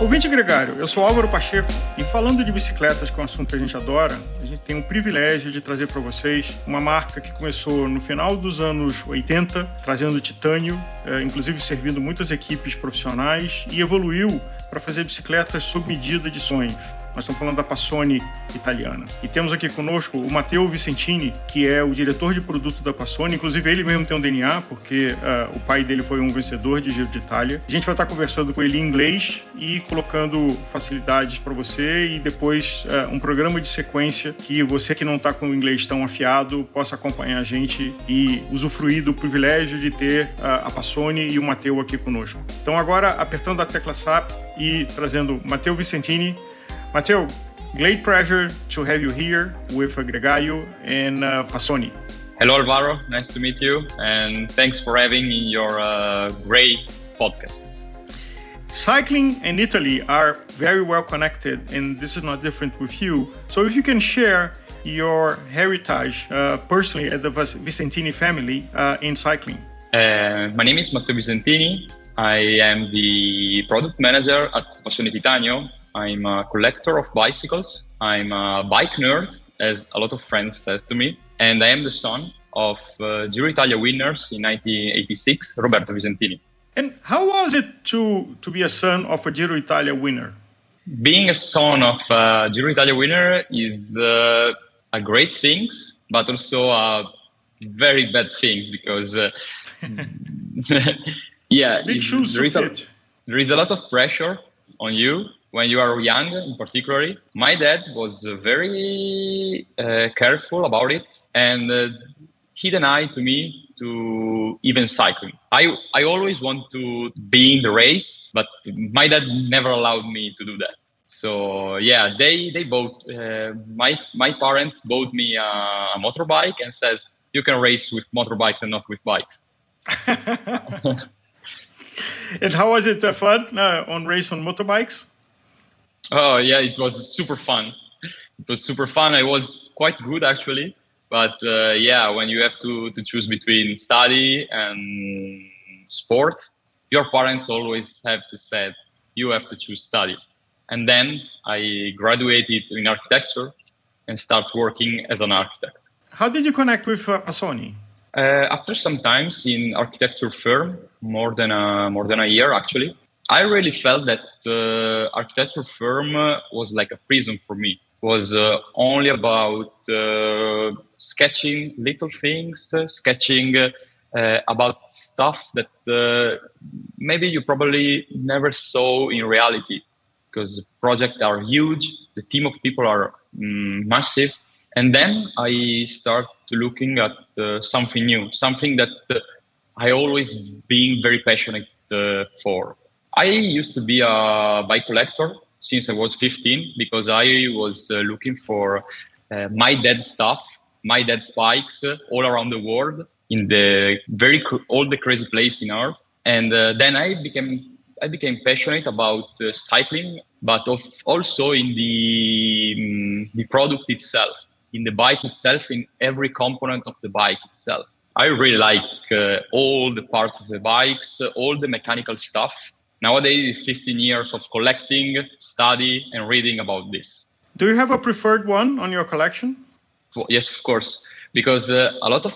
Ouvinte Gregário, eu sou Álvaro Pacheco e falando de bicicletas, que é um assunto que a gente adora, a gente tem o privilégio de trazer para vocês uma marca que começou no final dos anos 80, trazendo titânio, é, inclusive servindo muitas equipes profissionais, e evoluiu para fazer bicicletas sob medida de sonhos. Nós estamos falando da Passoni italiana. E temos aqui conosco o Matteo Vicentini, que é o diretor de produto da Passoni. Inclusive, ele mesmo tem um DNA, porque uh, o pai dele foi um vencedor de Giro de Itália. A gente vai estar conversando com ele em inglês e colocando facilidades para você e depois uh, um programa de sequência que você que não está com o inglês tão afiado possa acompanhar a gente e usufruir do privilégio de ter uh, a Passoni e o Matteo aqui conosco. Então, agora, apertando a tecla SAP e trazendo Matteo Vicentini, Matteo, great pleasure to have you here with Gregario and uh, Passoni. Hello, Alvaro. Nice to meet you. And thanks for having me in your uh, great podcast. Cycling and Italy are very well connected, and this is not different with you. So, if you can share your heritage uh, personally at the Visentini family uh, in cycling. Uh, my name is Matteo Visentini. I am the product manager at Passoni Titanio, I'm a collector of bicycles. I'm a bike nerd, as a lot of friends says to me, and I am the son of uh, Giro Italia winners in 1986, Roberto Visentini. And how was it to to be a son of a Giro Italia winner? Being a son of a Giro Italia winner is uh, a great thing, but also a very bad thing because, uh, yeah, Big shoes there, is a, there is a lot of pressure on you when you are young in particular my dad was very uh, careful about it and uh, he denied to me to even cycling. I i always want to be in the race but my dad never allowed me to do that. So yeah they they both uh, my my parents bought me a, motorbike and says you can race with motorbikes and not with bikes. And how was it uh, fun uh, on race on motorbikes Oh yeah, it was super fun. It was super fun. I was quite good actually, but uh, yeah, when you have to to choose between study and sport, your parents always have to say you have to choose study. And then I graduated in architecture and start working as an architect. How did you connect with uh, Passoni? Uh, after some times in architecture firm, more than a, more than a year actually, I really felt that the architecture firm uh, was like a prison for me. It was uh, only about uh, sketching little things, uh, sketching uh, about stuff that maybe you probably never saw in reality because projects are huge, the team of people are mm, massive. And then I start looking at something new, something that I always been very passionate for. I used to be a bike collector since I was 15 because I was uh, looking for uh, my dead stuff, my dead bikes uh, all around the world in the very all the crazy place in Earth. And uh, then I became I became passionate about uh, cycling, but of also in the um, the product itself, in the bike itself, in every component of the bike itself. I really like uh, all the parts of the bikes, all the mechanical stuff Nowadays, it's 15 years of collecting, study, and reading about this. Do you have a preferred one on your collection? Well, yes, of course, because uh, a lot of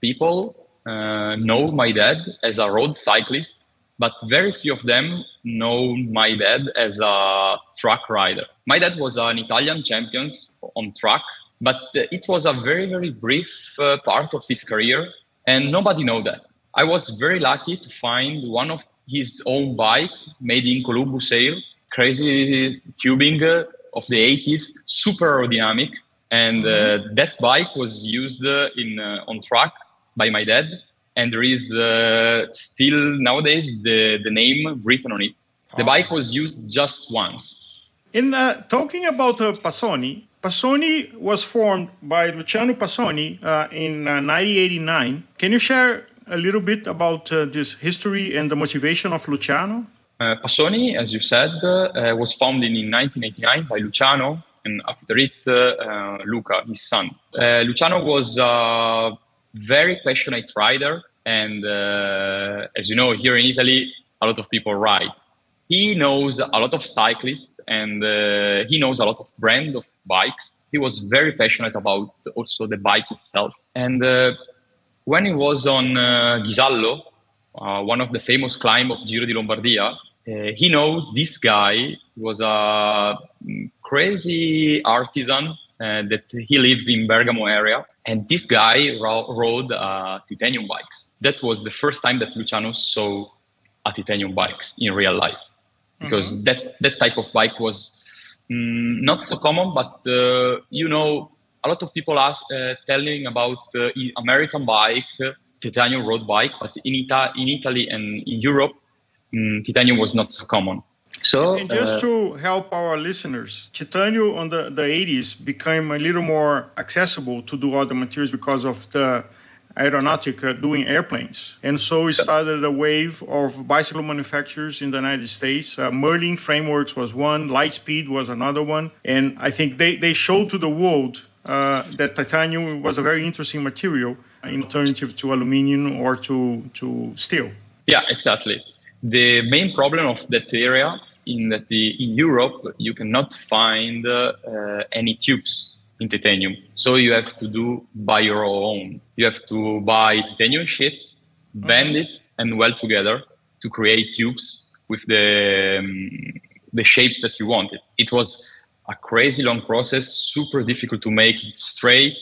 people uh, know my dad as a road cyclist, but very few of them know my dad as a track rider. My dad was an Italian champion on track, but uh, it was a very, very brief uh, part of his career, and nobody know that. I was very lucky to find one of his own bike made in Columbus Sail, crazy tubing uh, of the 80s, super aerodynamic. And uh, mm-hmm. that bike was used uh, in on track by my dad. And there is still nowadays the, the name written on it. The bike was used just once. In uh, talking about uh, Passoni, Passoni was formed by Luciano Passoni uh, in 1989. Can you share a little bit about uh, this history and the motivation of Luciano? Uh, Passoni, as you said, uh, was founded in 1989 by Luciano, and after it, Luca, his son. Luciano was a very passionate rider, and as you know, here in Italy, a lot of people ride. He knows a lot of cyclists and uh, he knows a lot of brand of bikes. He was very passionate about also the bike itself. And uh, when he was on uh, Ghisallo, uh, one of the famous climb of Giro di Lombardia, uh, he knows this guy was a mm, crazy artisan uh, that he lives in Bergamo area, and this guy ro- rode uh, titanium bikes. That was the first time that Luciano saw a titanium bikes in real life, because mm-hmm. that that type of bike was mm, not so common. But uh, you know, a lot of people are uh, telling about uh, American bike, titanium road bike, but in, Ita- in Italy and in Europe, mm, titanium was not so common. So, and just uh, to help our listeners, titanium on the, the 80s became a little more accessible to do other materials because of the aeronautic uh, doing airplanes. And so we started a wave of bicycle manufacturers in the United States. Uh, Merlin Frameworks was one, Litespeed was another one. And I think they, they showed to the world uh, that titanium was a very interesting material in alternative to aluminum or to, to steel. Yeah, exactly. The main problem of that area in that the, in Europe you cannot find uh, any tubes in titanium, so you have to do by your own. You have to buy titanium sheets, bend it, and weld together to create tubes with the um, the shapes that you wanted. It was a crazy long process, super difficult to make it straight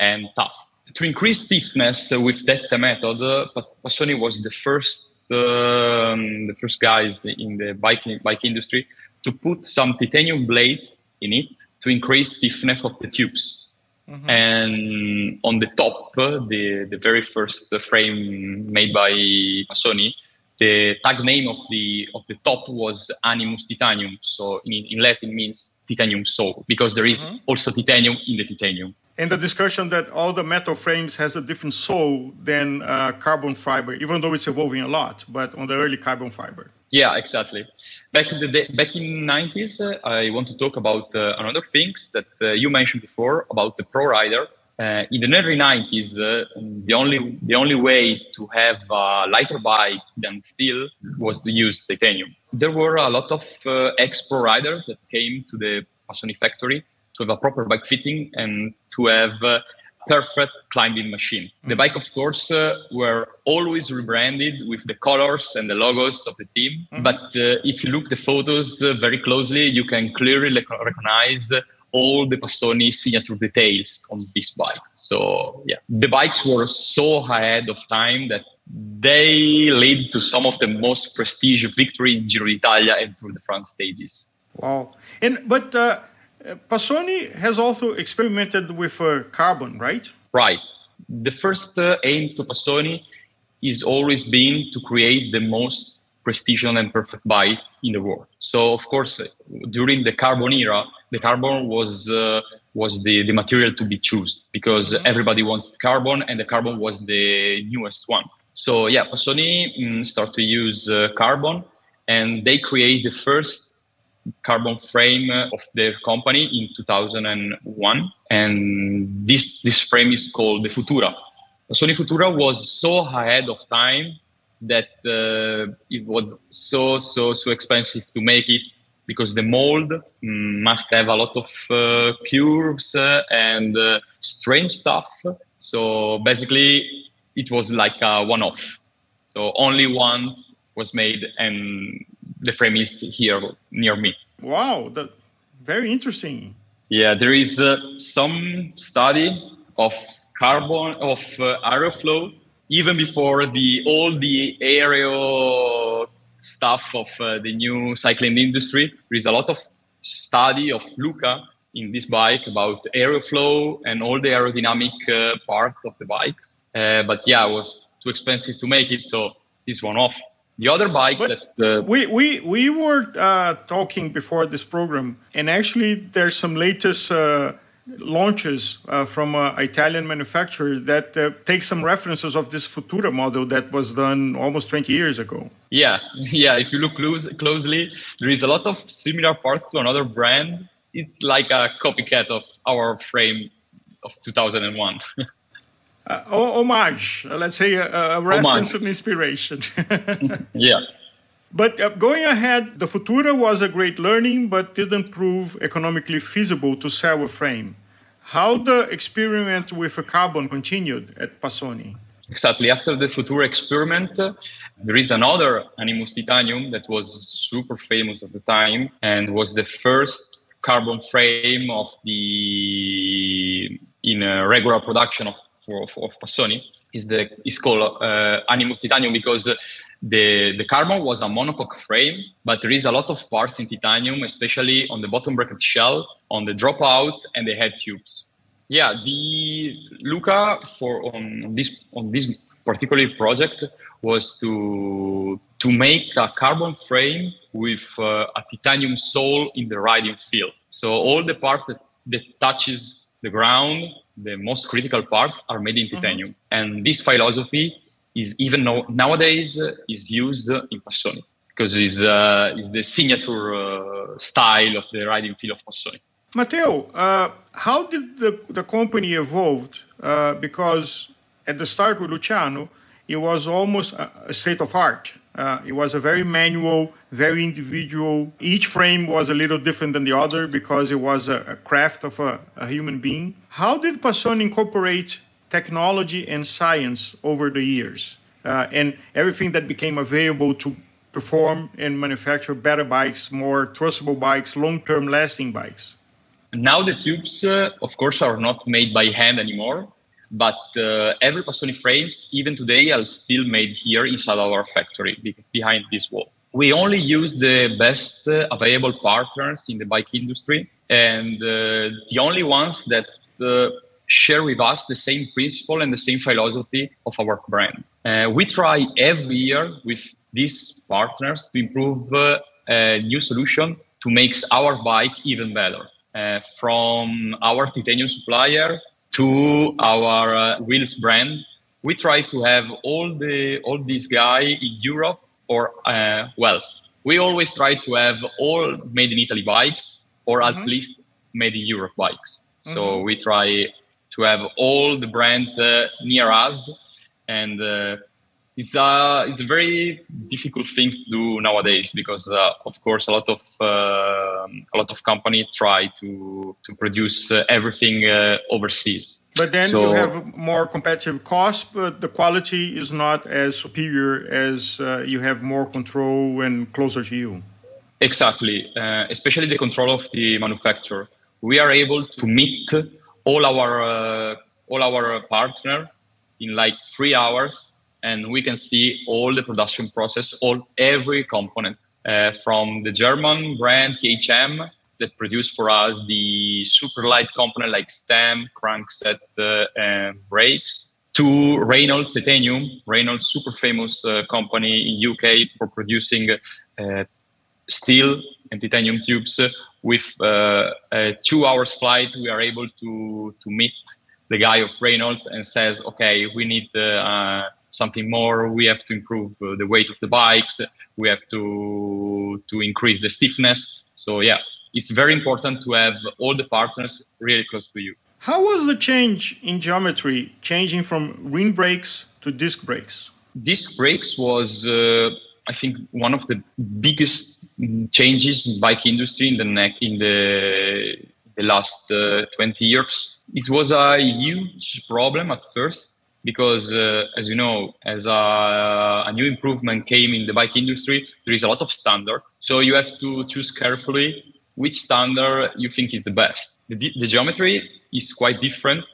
and tough. To increase stiffness with that method, uh, Passoni was the first um, the first guys in the bike bike industry to put some titanium blades in it to increase stiffness of the tubes. Mm-hmm. And on the top, uh, the the very first frame made by Passoni, the tag name of the of the top was Animus Titanium. So in, in Latin means titanium soul because there is mm-hmm. also titanium in the titanium and the discussion that all the metal frames has a different soul than uh, carbon fiber, even though it's evolving a lot, but on the early carbon fiber. Yeah, exactly. Back in the day, back in 90s, uh, I want to talk about uh, another things that uh, you mentioned before about the Pro Rider. Uh, in the early 90s, uh, the only the only way to have a lighter bike than steel was to use titanium. There were a lot of ex Pro Riders that came to the Passoni factory to have a proper bike fitting and to have a perfect climbing machine. The bike, of course, uh, were always rebranded with the colors and the logos of the team. Mm-hmm. But uh, if you look the photos uh, very closely, you can clearly le- recognize all the Passoni signature details on this bike. So yeah, the bikes were so ahead of time that they lead to some of the most prestigious victory in Giro d'Italia and Tour de France stages. Wow! And but uh, Passoni has also experimented with uh, carbon, right? Right. The first uh, aim to Passoni is always been to create the most precision and perfect bike in the world. So, of course, during the carbon era, the carbon was uh, was the, the material to be chosen because mm-hmm. everybody wants carbon, and the carbon was the newest one. So, yeah, Passoni mm, start to use uh, carbon, and they create the first carbon frame of their company in 2001 and this this frame is called the futura sony futura was so ahead of time that uh, it was so so so expensive to make it because the mold mm, must have a lot of uh, curves uh, and uh, strange stuff so basically it was like a one-off so only once was made and the frame is here near me. Wow, that very interesting. Yeah, there is uh, some study of carbon of uh, aeroflow even before the all the aero stuff of uh, the new cycling industry. There is a lot of study of Luca in this bike about aeroflow and all the aerodynamic uh, parts of the bikes. Uh, but yeah, it was too expensive to make it, so this one off. The other bikes but that uh, we we we were uh, talking before this program, and actually there's some latest uh, launches uh, from an Italian manufacturer that uh, take some references of this Futura model that was done almost 20 years ago. Yeah, yeah. If you look close, closely, there is a lot of similar parts to another brand. It's like a copycat of our frame of 2001. uh, homage, let's say a, a reference and inspiration. yeah. But uh, going ahead, the Futura was a great learning, but didn't prove economically feasible to sell a frame. How the experiment with a carbon continued at Passoni? Exactly. After the Futura experiment, there is another Animus Titanium that was super famous at the time and was the first carbon frame of the in a regular production of, of, of Passoni. Is the is called uh, Animus Titanium because the, the carbon was a monocoque frame, but there is a lot of parts in titanium, especially on the bottom bracket shell, on the dropouts and the head tubes. Yeah, the Luca for on this on this particular project was to to make a carbon frame with uh, a titanium sole in the riding field. So all the part that, that touches the ground, the most critical parts, are made in mm-hmm. titanium. Mm-hmm. And this philosophy is even now, nowadays uh, is used in Passoni because it's, uh, it's the signature uh, style of the riding feel of Passoni. Matteo, uh, how did the, the company evolved? Uh, because at the start with Luciano, it was almost a, a state of art. Uh, it was a very manual, very individual. Each frame was a little different than the other because it was a, a craft of a, a, human being. How did Passoni incorporate technology and science over the years uh, and everything that became available to perform and manufacture better bikes, more trustable bikes, long term lasting bikes? Now the tubes, uh, of course, are not made by hand anymore, but uh, every Passoni frames, even today, are still made here inside our factory behind this wall. We only use the best uh, available partners in the bike industry, and uh, the only ones that uh, share with us the same principle and the same philosophy of our brand. Uh, we try every year with these partners to improve uh, a new solution to make our bike even better. Uh, from our titanium supplier to our uh, wheels brand, we try to have all the all these guys in Europe or uh, well, we always try to have all made in Italy bikes or mm-hmm. at least made in Europe bikes. Mm-hmm. So we try to have all the brands uh, near us, and uh, it's a it's a very difficult thing to do nowadays because uh, of course a lot of uh, a lot of companies try to to produce uh, everything uh, overseas. But then so, you have more competitive costs, but the quality is not as superior as you have more control and closer to you. Exactly, especially the control of the manufacturer. We are able to meet all our uh, all our partner in like three hours and we can see all the production process all every component uh, from the german brand THM that produce for us the super light component like stem crankset uh, and brakes to reynolds titanium reynolds super famous uh, company in uk for producing uh, steel and titanium tubes with uh, a two hours flight, we are able to, to meet the guy of Reynolds and says, okay, we need uh, something more. We have to improve uh, the weight of the bikes. We have to, to increase the stiffness. So yeah, it's very important to have all the partners really close to you. How was the change in geometry, changing from rim brakes to disc brakes? Disc brakes was uh, I think one of the biggest changes in bike industry in the in the the last uh, 20 years. It was a huge problem at first because, uh, as you know, as a, a, new improvement came in the bike industry, there is a lot of standards. So you have to choose carefully which standard you think is the best. The, the geometry is quite different.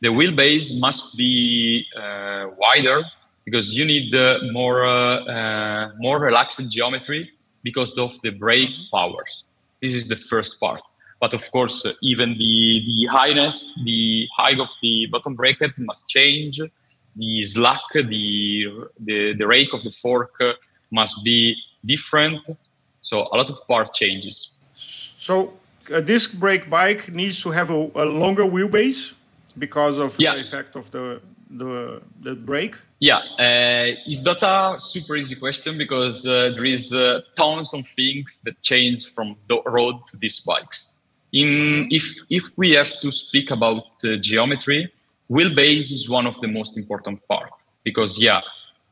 The wheelbase must be uh, wider because you need uh, more uh, uh, more relaxed geometry because of the brake powers. This is the first part. But of course, uh, even the, the highness, the height of the bottom bracket must change. The slack, the, the, the rake of the fork must be different. So a lot of part changes. So a disc brake bike needs to have a, a longer wheelbase because of yeah. the effect of the the the brake? Yeah, uh, it's not a super easy question because uh, there is uh, tons of things that change from the road to these bikes. In if if we have to speak about geometry, wheelbase is one of the most important parts because yeah,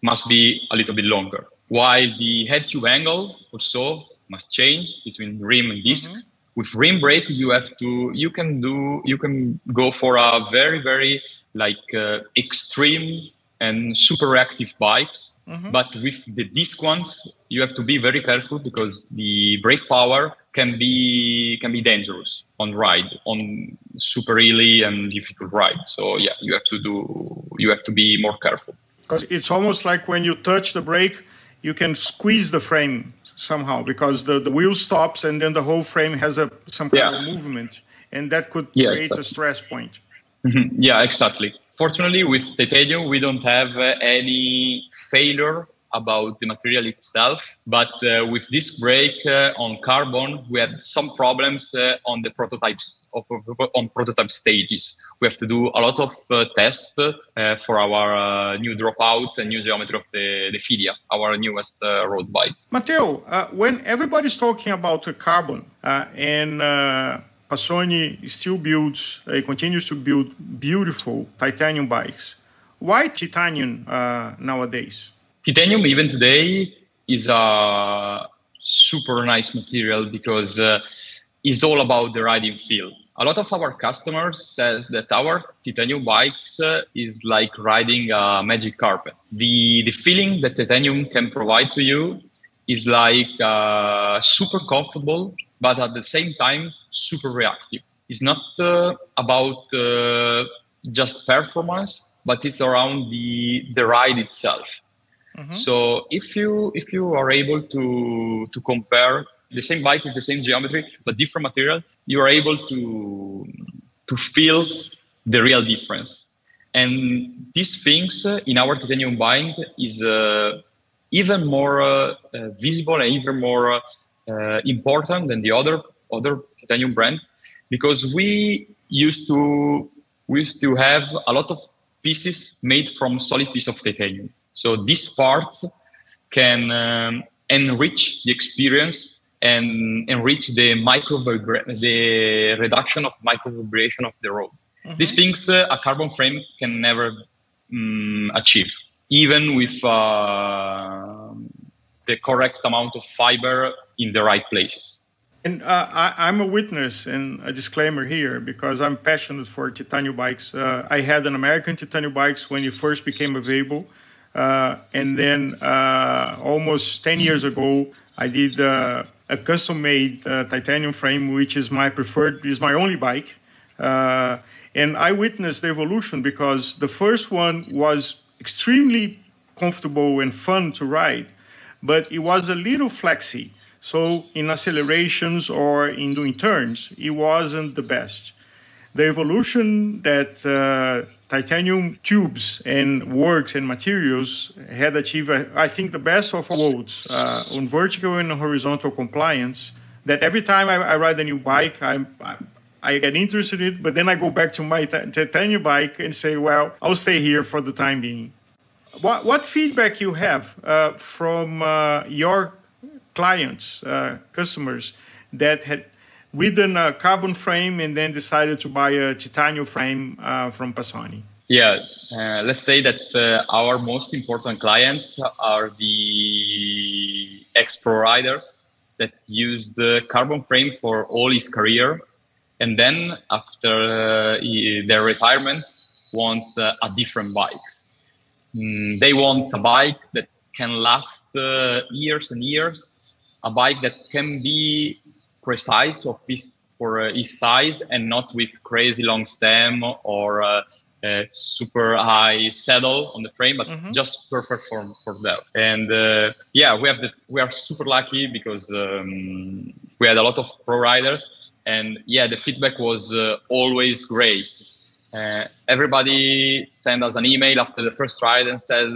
must be a little bit longer. While the head tube angle also must change between rim and disk. Mm-hmm. With rim brake, you have to you can do you can go for a very very like uh, extreme and super reactive bikes. Mm-hmm. But with the disc ones, you have to be very careful because the brake power can be can be dangerous on ride on super hilly and difficult ride. So yeah, you have to do you have to be more careful. Because it's almost like when you touch the brake, you can squeeze the frame somehow because the, the wheel stops and then the whole frame has a some kind yeah. of movement and that could yeah, create exactly. a stress point. Mm-hmm. Yeah, exactly. Fortunately, with titanium, we don't have uh, any failure about the material itself. But uh, with this brake uh, on carbon, we had some problems uh, on the prototypes of, on prototype stages. We have to do a lot of uh, tests uh, for our uh, new dropouts and new geometry of the, the Fidia, our newest road bike. Matteo, when everybody's talking about carbon and Passoni still builds, uh, continues to build beautiful titanium bikes. Why titanium uh, nowadays? Titanium even today is a super nice material because uh, it's all about the riding feel a lot of our customers says that our titanium bikes uh, is like riding a magic carpet. The the feeling that titanium can provide to you is like uh, super comfortable but at the same time super reactive. It's not uh, about uh, just performance but it's around the the ride itself Mm-hmm. So if you if you are able to to compare the same bike with the same geometry but different material, you are able to to feel the real difference. And these things uh, in our titanium bind is uh, even more uh, uh visible and even more uh, important than the other other titanium brand because we used to we used to have a lot of pieces made from solid piece of titanium so these parts can um, enrich the experience and enrich the micro the reduction of micro vibration of the road. Mm-hmm. These things uh, a carbon frame can never um, achieve, even with uh, the correct amount of fiber in the right places. And uh, I, am a witness and a disclaimer here because I'm passionate for titanium bikes. Uh, I had an American titanium bikes when it first became available. Uh, and then uh, almost 10 years ago, I did uh, a custom-made titanium frame, which is my preferred, is my only bike. And I witnessed the evolution because the first one was extremely comfortable and fun to ride, but it was a little flexy. So in accelerations or in doing turns, it wasn't the best. The evolution that uh, titanium tubes and works and materials had achieved, I think, the best of worlds uh, on vertical and horizontal compliance. That every time I, I ride a new bike, I, I get interested in it, but then I go back to my titanium bike and say, well, I'll stay here for the time being. What, what feedback you have uh, from uh, your clients, uh, customers that had ridden a carbon frame and then decided to buy a titanium frame uh, from Passoni? Yeah, uh, let's say that uh, our most important clients are the ex-pro riders that use the carbon frame for all his career, and then after uh, their retirement, wants uh, a different bikes. Mm, they want a bike that can last uh, years and years, a bike that can be precise of his for uh, his size and not with crazy long stem or uh, uh, super high saddle on the frame, but mm-hmm. just perfect for for that. And uh, yeah, we have the we are super lucky because um, we had a lot of pro riders, and yeah, the feedback was uh, always great. Uh, everybody sent us an email after the first ride and said,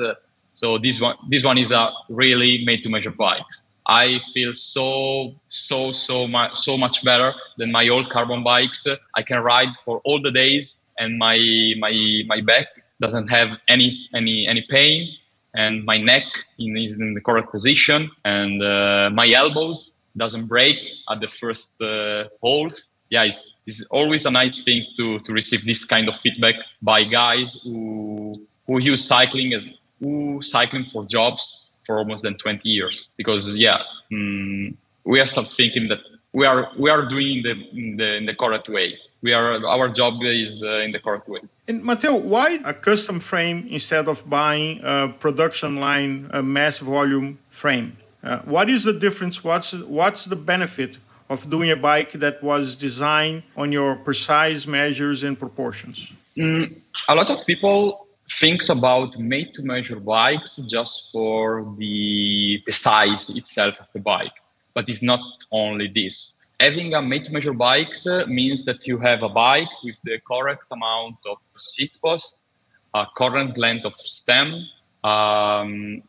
"So this one this one is a really made to measure bike." I feel so so so much so much better than my old carbon bikes. I can ride for all the days, and my my my back doesn't have any any any pain, and my neck is in the correct position, and uh, my elbows doesn't break at the first uh, holes. yeah, it's, it's always a nice thing to to receive this kind of feedback by guys who who use cycling as who cycling for jobs for almost than 20 years. Because yeah, mm, we are start thinking that we are we are doing the in the, in the correct way. We are our job is uh, in the correct way. And Matteo, why a custom frame instead of buying a production line, a mass volume frame? Uh, what is the difference? What's what's the benefit of doing a bike that was designed on your precise measures and proportions? Mm, a lot of people thinks about made to measure bikes just for the, the size itself of the bike but it's not only this having a made to measure bikes uh, means that you have a bike with the correct amount of seat post a current length of stem um,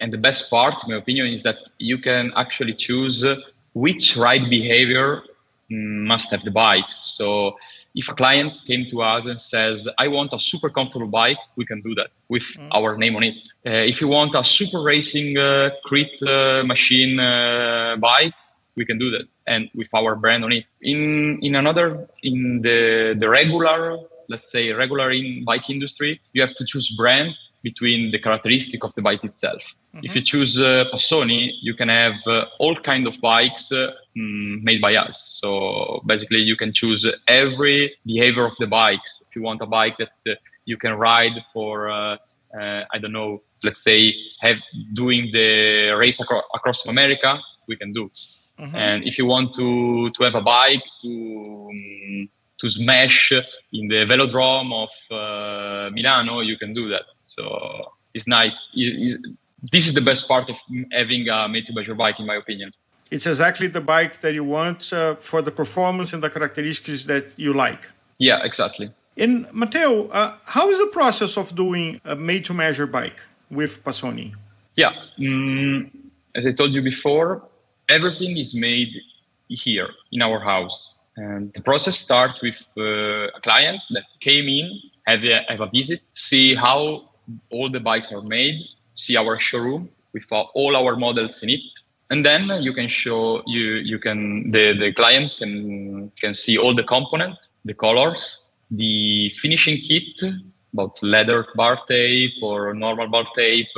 and the best part in my opinion is that you can actually choose which ride behavior must have the bike. So if a client came to us and says, I want a super comfortable bike, we can do that with mm. our name on it. Uh, if you want a super racing uh, crit uh, machine uh, bike, we can do that and with our brand on it. In in another in the the regular let's say regular in bike industry, you have to choose brands between the characteristic of the bike itself. Mm-hmm. If you choose uh, Passoni, you can have uh, all kind of bikes uh, mm, made by us. So basically, you can choose every behavior of the bikes. If you want a bike that uh, you can ride for, uh, uh, I don't know, let's say, have doing the race acro- across America, we can do. Mm-hmm. And if you want to to have a bike to um, to smash in the velodrome of uh, Milano, you can do that. So it's nice. It's, this is the best part of having a made to measure bike, in my opinion. It's exactly the bike that you want uh, for the performance and the characteristics that you like. Yeah, exactly. And Matteo, uh, how is the process of doing a made to measure bike with Passoni? Yeah, mm, as I told you before, everything is made here in our house. And the process starts with uh, a client that came in, have a, have a visit, see how all the bikes are made, see our showroom with all our models in it, and then you can show you you can the the client can can see all the components, the colors, the finishing kit about leather bar tape or normal bar tape,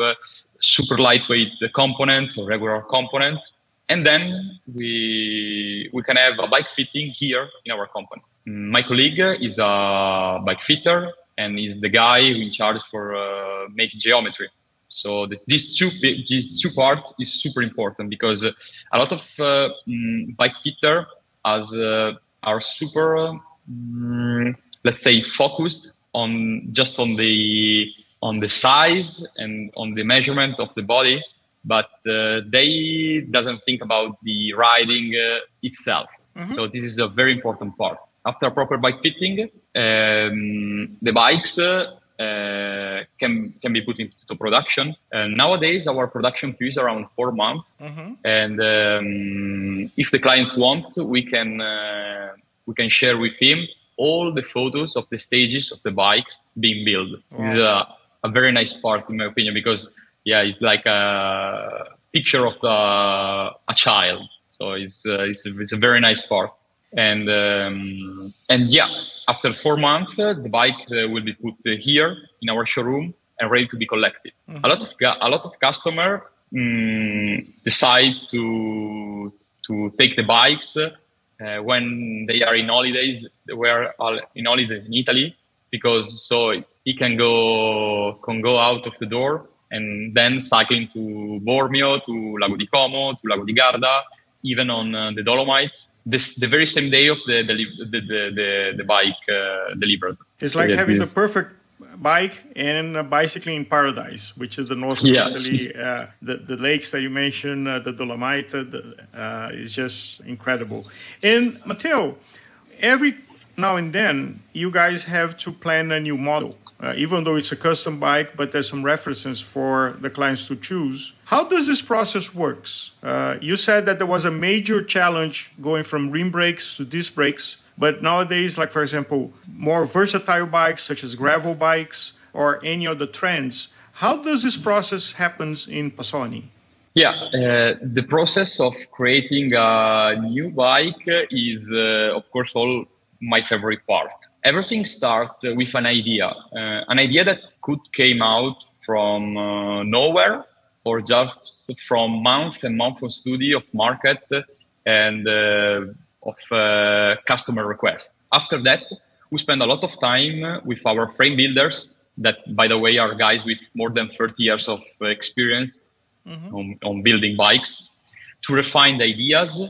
super lightweight components or regular components, and then we we can have a bike fitting here in our company. My colleague is a bike fitter and is the guy in charge for uh, making geometry. So this, these two these two parts is super important because a lot of uh, mm, bike fitter as uh, are super um, let's say focused on just on the on the size and on the measurement of the body but uh, they doesn't think about the riding uh, itself. Mm-hmm. So this is a very important part. After proper bike fitting, um, the bikes uh, can can be put into production. nowadays, our production queue is around four months, mm-hmm. and um, if the clients want, we can uh, we can share with him all the photos of the stages of the bikes being built. Wow. It's a, a very nice part, in my opinion, because yeah, it's like a picture of the, a child. So it's, uh, it's, it's, a very nice part. And um, and yeah, after four months, uh, the bike uh, will be put here in our showroom and ready to be collected. Mm-hmm. A lot of a lot of customer um, decide to to take the bikes uh, when they are in holidays. They were in holidays in Italy because so he can go can go out of the door and then cycling to Bormio, to Lago di Como, to Lago di Garda, even on uh, the Dolomites. This the very same day of the the the the, the bike uh, delivered. It's like having the perfect bike and bicycling in paradise, which is the north of yeah. Italy. Uh, the, the lakes that you mentioned, uh, the Dolomite, uh, the, uh, is just incredible. And Matteo, every now and then, you guys have to plan a new model uh, even though it's a custom bike, but there's some references for the clients to choose. How does this process works? Uh, you said that there was a major challenge going from rim brakes to disc brakes, but nowadays, like for example, more versatile bikes such as gravel bikes or any other trends. How does this process happens in Passoni? Yeah, uh, the process of creating a new bike is, uh, of course, all my favorite part. Everything starts with an idea, uh, an idea that could came out from uh, nowhere or just from month and month of study of market and uh, of uh, customer request. After that, we spend a lot of time with our frame builders that, by the way, are guys with more than 30 years of experience mm-hmm. on, on, building bikes to refine the ideas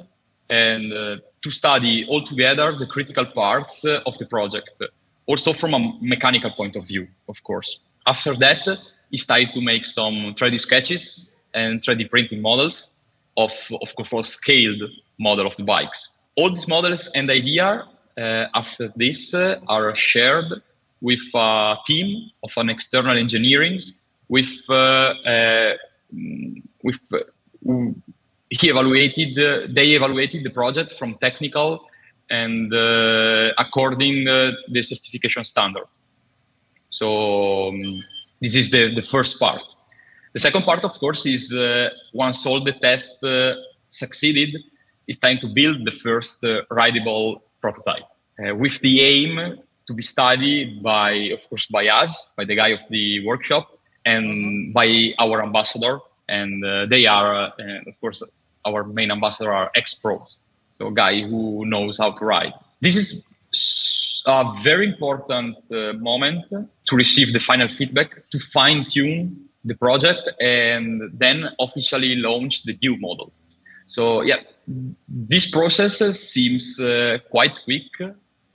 and uh, to study all together the critical parts uh, of the project, also from a mechanical point of view, of course. After that, he started to make some 3D sketches and 3D printing models of, of course, for scaled model of the bikes. All these models and idea uh, after this uh, are shared with a team of an external engineering with uh, uh with uh, he evaluated they evaluated the project from technical and uh, according the certification standards so um, this is the, the first part the second part of course is once all the tests succeeded it's time to build the first uh, rideable prototype uh, with the aim to be studied by, of course, by us, by the guy of the workshop, and mm-hmm. by our ambassador. And uh, they are, uh, of course, our main ambassador are ex-pros, so a guy who knows how to ride. This is a very important uh, moment to receive the final feedback, to fine tune the project, and then officially launch the new model. So yeah, this process seems uh, quite quick,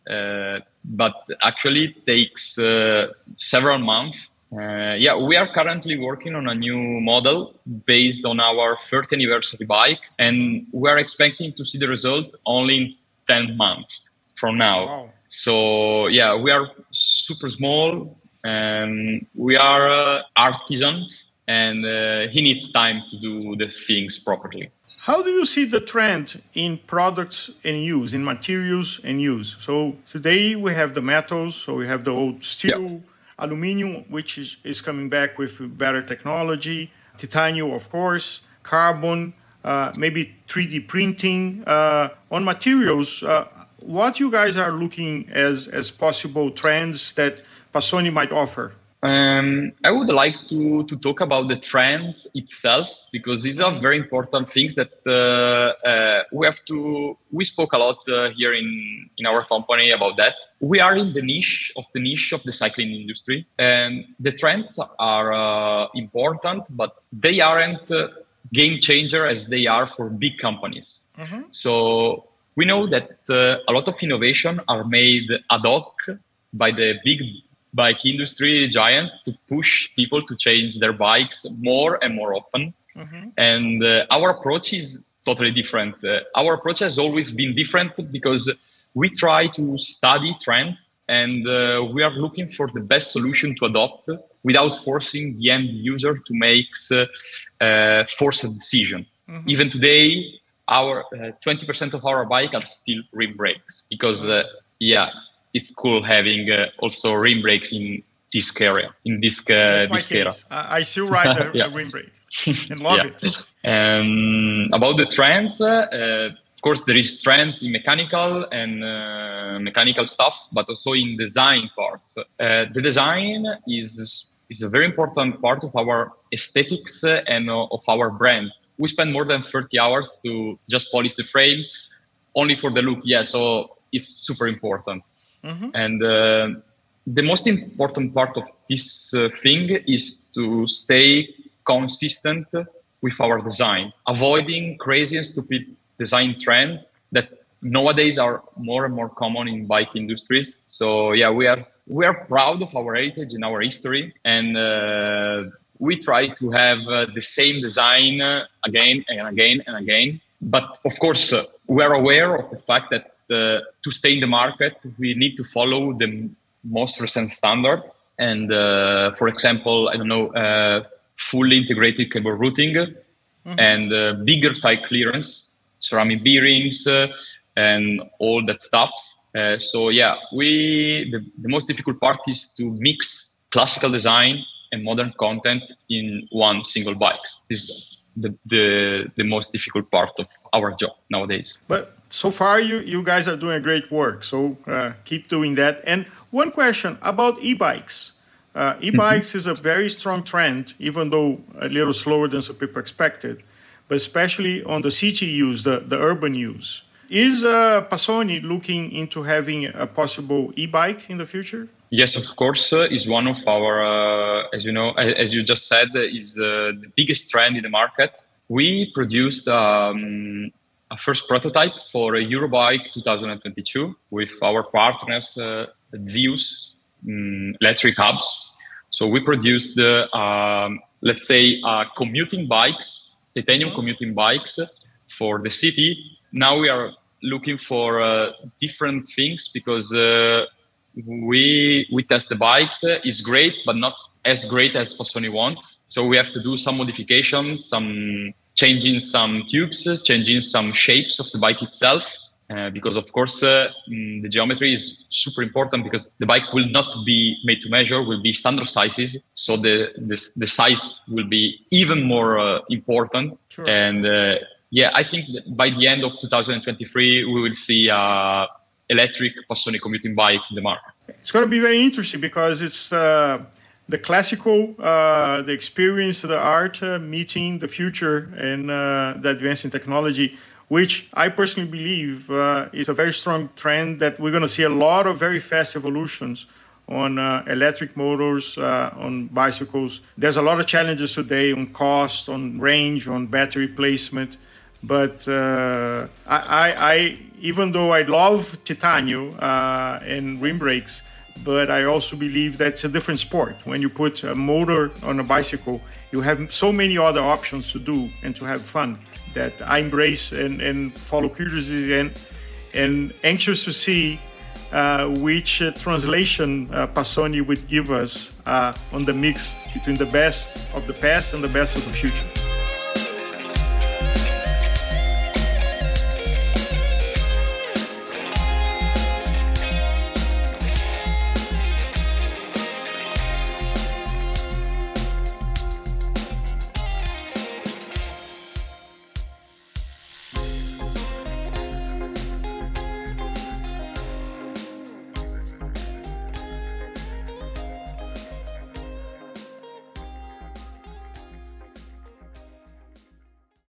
uh, but actually takes uh, several months. Uh, yeah, we are currently working on a new model based on our 30th anniversary bike, and we are expecting to see the result only in 10 months from now. Wow. So yeah, we are super small, and we are uh, artisans, and uh, he needs time to do the things properly. How do you see the trend in products and use, in materials and use? So today we have the metals, so we have the old steel, yep. Aluminum, which is, is coming back with better technology, titanium, of course, carbon, uh, maybe 3D printing. Uh, on materials, uh, what you guys are looking as, as possible trends that Passoni might offer? Um, I would like to, to talk about the trends itself because these are very important things that uh, uh, we have to. We spoke a lot uh, here in in our company about that. We are in the niche of the niche of the cycling industry, and the trends are uh, important, but they aren't uh, game changer as they are for big companies. Mm-hmm. So we know that uh, a lot of innovation are made ad hoc by the big bike industry giants to push people to change their bikes more and more often. Mm-hmm. And uh, our approach is totally different. Uh, our approach has always been different because we try to study trends and uh, we are looking for the best solution to adopt without forcing the end user to make uh, uh force a decision. Mm-hmm. Even today, our 20% uh, of our bike are still rim brakes because, uh, yeah, it's cool having uh, also rim brakes in this area in this uh, this era. I still ride the yeah. rim brake and love yeah. it. Um, about the trends, uh, of course, there is trends in mechanical and uh, mechanical stuff, but also in design parts. Uh, the design is is a very important part of our aesthetics and uh, of our brand. We spend more than 30 hours to just polish the frame, only for the look. Yeah, so it's super important. Mm-hmm. And uh, the most important part of this uh, thing is to stay consistent with our design, avoiding crazy and stupid design trends that nowadays are more and more common in bike industries. So yeah, we are we are proud of our heritage and our history, and uh, we try to have uh, the same design uh, again and again and again. But of course, uh, we are aware of the fact that uh, to stay in the market, we need to follow the most recent standard. And uh, for example, I don't know, uh, fully integrated cable routing mm-hmm. and uh, bigger tire clearance, ceramic bearings, uh, and all that stuff. Uh, so yeah, we the, the most difficult part is to mix classical design and modern content in one single bike. This is the, the, the most difficult part of our job nowadays. But so far, you, you guys are doing a great work. So uh, keep doing that. And one question about e bikes. Uh, e bikes mm-hmm. is a very strong trend, even though a little slower than some people expected, but especially on the city use, the, the urban use. Is uh, Passoni looking into having a possible e bike in the future? Yes, of course, uh, is one of our, uh, as you know, as you just said, is uh, the biggest trend in the market. We produced um, a first prototype for a Eurobike 2022 with our partners uh, Zehus um, Electric Hubs. So we produced, uh, um, let's say, uh, commuting bikes, titanium mm-hmm. commuting bikes for the city. Now we are looking for different things because we we test the bikes. It's great, but not as great as Passoni wants. So we have to do some modifications, some changing some tubes, changing some shapes of the bike itself. Uh, because of course uh, mm, the geometry is super important because the bike will not be made to measure will be standard sizes so the the, the size will be even more uh, important sure. and uh, yeah i think by the end of 2023 we will see uh, electric Passoni commuting bike in the market. It's going to be very interesting because it's uh, the classical, uh, the experience, the art uh, meeting the future and uh, the advance in technology, which I personally believe uh, is a very strong trend that we're going to see a lot of very fast evolutions on uh, electric motors, on bicycles. There's a lot of challenges today on cost, on range, on battery placement. But I, I, I even though I love titanium uh, and rim brakes, but I also believe that it's a different sport. When you put a motor on a bicycle, you have so many other options to do and to have fun that I embrace and, and follow curiosity and, and anxious to see uh, which uh, translation uh, Passoni would give us uh, on the mix between the best of the past and the best of the future.